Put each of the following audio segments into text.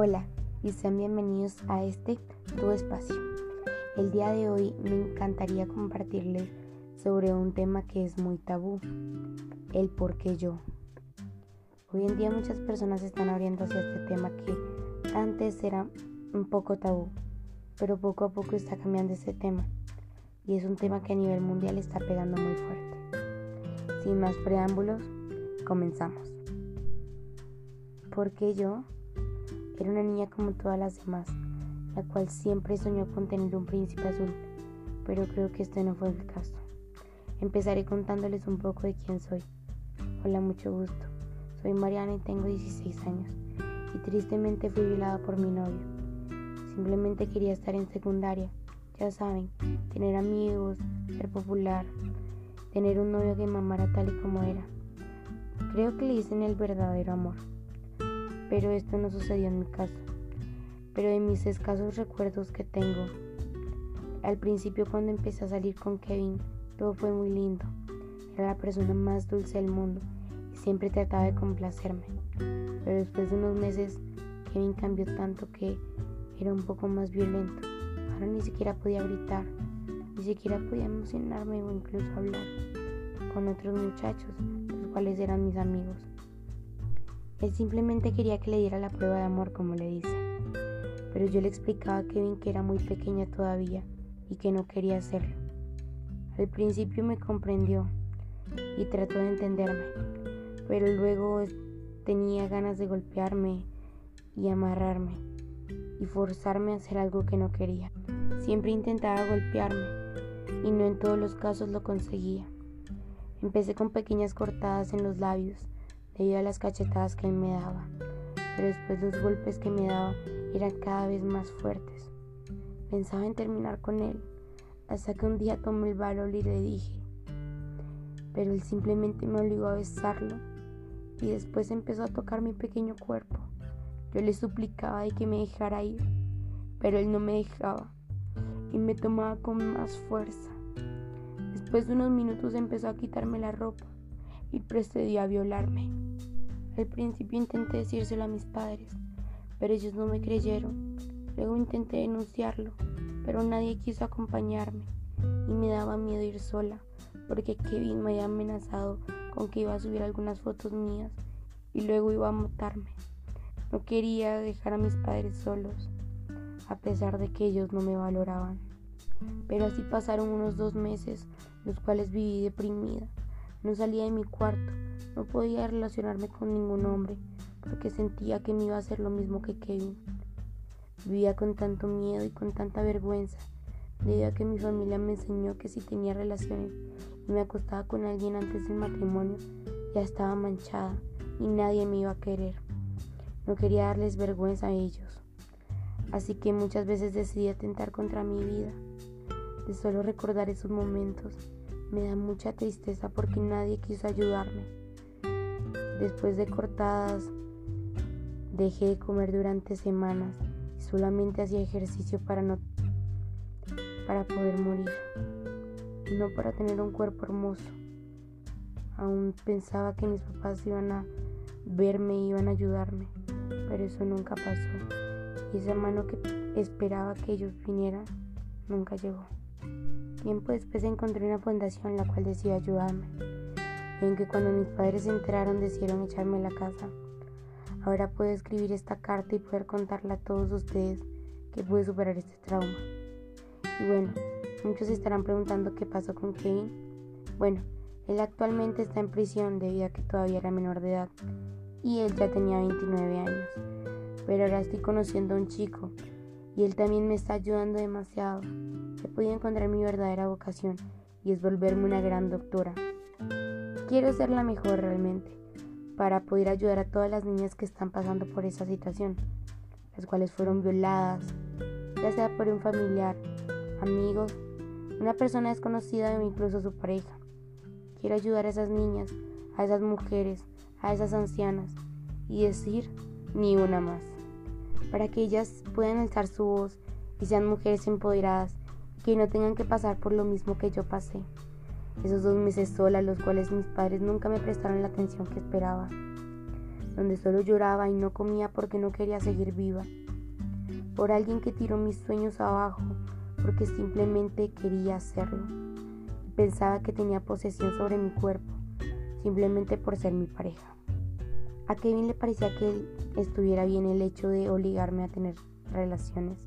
Hola y sean bienvenidos a este Tu Espacio. El día de hoy me encantaría compartirles sobre un tema que es muy tabú, el por qué yo. Hoy en día muchas personas están abriendo hacia este tema que antes era un poco tabú, pero poco a poco está cambiando ese tema y es un tema que a nivel mundial está pegando muy fuerte. Sin más preámbulos, comenzamos. ¿Por qué yo? Era una niña como todas las demás, la cual siempre soñó con tener un príncipe azul, pero creo que este no fue el caso. Empezaré contándoles un poco de quién soy. Hola, mucho gusto. Soy Mariana y tengo 16 años y tristemente fui violada por mi novio. Simplemente quería estar en secundaria, ya saben, tener amigos, ser popular, tener un novio que me amara tal y como era. Creo que le dicen el verdadero amor pero esto no sucedió en mi caso. Pero de mis escasos recuerdos que tengo, al principio cuando empecé a salir con Kevin, todo fue muy lindo. Era la persona más dulce del mundo y siempre trataba de complacerme. Pero después de unos meses, Kevin cambió tanto que era un poco más violento. Ahora ni siquiera podía gritar, ni siquiera podía emocionarme o incluso hablar con otros muchachos, los cuales eran mis amigos. Él simplemente quería que le diera la prueba de amor, como le dice. Pero yo le explicaba a Kevin que era muy pequeña todavía y que no quería hacerlo. Al principio me comprendió y trató de entenderme, pero luego tenía ganas de golpearme y amarrarme y forzarme a hacer algo que no quería. Siempre intentaba golpearme y no en todos los casos lo conseguía. Empecé con pequeñas cortadas en los labios debido las cachetadas que él me daba, pero después los golpes que me daba eran cada vez más fuertes. Pensaba en terminar con él, hasta que un día tomé el valor y le dije, pero él simplemente me obligó a besarlo y después empezó a tocar mi pequeño cuerpo. Yo le suplicaba de que me dejara ir, pero él no me dejaba y me tomaba con más fuerza. Después de unos minutos empezó a quitarme la ropa y procedió a violarme. Al principio intenté decírselo a mis padres, pero ellos no me creyeron. Luego intenté denunciarlo, pero nadie quiso acompañarme y me daba miedo ir sola, porque Kevin me había amenazado con que iba a subir algunas fotos mías y luego iba a matarme. No quería dejar a mis padres solos, a pesar de que ellos no me valoraban. Pero así pasaron unos dos meses, los cuales viví deprimida no salía de mi cuarto, no podía relacionarme con ningún hombre, porque sentía que me iba a hacer lo mismo que Kevin. Vivía con tanto miedo y con tanta vergüenza, debido a que mi familia me enseñó que si tenía relaciones y me acostaba con alguien antes del matrimonio, ya estaba manchada y nadie me iba a querer. No quería darles vergüenza a ellos. Así que muchas veces decidí atentar contra mi vida. De solo recordar esos momentos, me da mucha tristeza porque nadie quiso ayudarme. Después de cortadas, dejé de comer durante semanas y solamente hacía ejercicio para no para poder morir, no para tener un cuerpo hermoso. Aún pensaba que mis papás iban a verme y iban a ayudarme, pero eso nunca pasó. Y esa mano que esperaba que ellos vinieran nunca llegó. Tiempo después encontré una fundación la cual decidió ayudarme. Y aunque cuando mis padres se enteraron decidieron echarme la casa. Ahora puedo escribir esta carta y poder contarle a todos ustedes que pude superar este trauma. Y bueno, muchos estarán preguntando qué pasó con Kevin. Bueno, él actualmente está en prisión debido a que todavía era menor de edad y él ya tenía 29 años. Pero ahora estoy conociendo a un chico y él también me está ayudando demasiado. He podido encontrar mi verdadera vocación y es volverme una gran doctora. Quiero ser la mejor realmente para poder ayudar a todas las niñas que están pasando por esa situación, las cuales fueron violadas, ya sea por un familiar, amigos, una persona desconocida o incluso su pareja. Quiero ayudar a esas niñas, a esas mujeres, a esas ancianas y decir ni una más para que ellas puedan alzar su voz y sean mujeres empoderadas que no tengan que pasar por lo mismo que yo pasé. Esos dos meses sola, los cuales mis padres nunca me prestaron la atención que esperaba. donde solo lloraba y no comía porque no quería seguir viva, por alguien que tiró mis sueños abajo porque simplemente quería hacerlo y pensaba que tenía posesión sobre mi cuerpo simplemente por ser mi pareja. A Kevin le parecía que estuviera bien el hecho de obligarme a tener relaciones,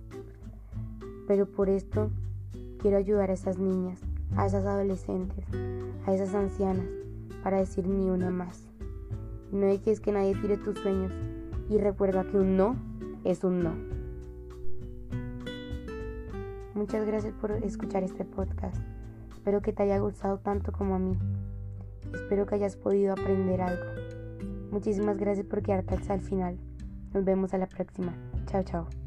pero por esto quiero ayudar a esas niñas, a esas adolescentes, a esas ancianas, para decir ni una más. No dejes que nadie tire tus sueños y recuerda que un no es un no. Muchas gracias por escuchar este podcast. Espero que te haya gustado tanto como a mí. Espero que hayas podido aprender algo. Muchísimas gracias por quedarte hasta el final. Nos vemos a la próxima. Chao, chao.